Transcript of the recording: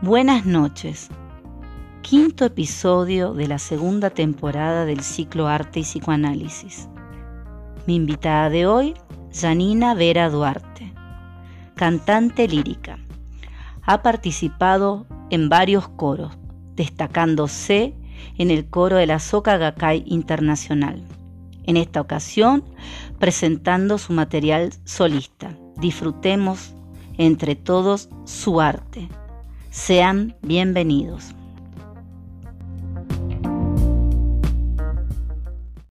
Buenas noches. Quinto episodio de la segunda temporada del ciclo Arte y Psicoanálisis. Mi invitada de hoy, Janina Vera Duarte, cantante lírica. Ha participado en varios coros, destacándose en el coro de la Soca Gakkai Internacional. En esta ocasión, presentando su material solista. Disfrutemos entre todos su arte. Sean bienvenidos.